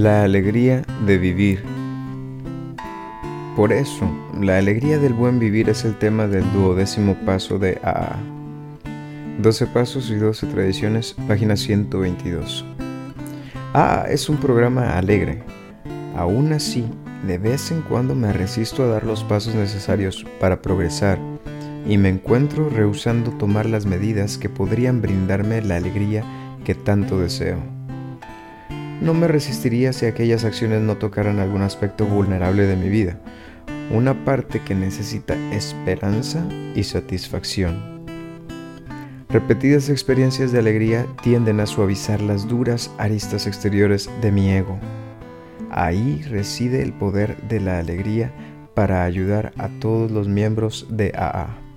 La alegría de vivir. Por eso, la alegría del buen vivir es el tema del duodécimo paso de AA. 12 pasos y 12 tradiciones, página 122. AA es un programa alegre. Aún así, de vez en cuando me resisto a dar los pasos necesarios para progresar y me encuentro rehusando tomar las medidas que podrían brindarme la alegría que tanto deseo. No me resistiría si aquellas acciones no tocaran algún aspecto vulnerable de mi vida, una parte que necesita esperanza y satisfacción. Repetidas experiencias de alegría tienden a suavizar las duras aristas exteriores de mi ego. Ahí reside el poder de la alegría para ayudar a todos los miembros de AA.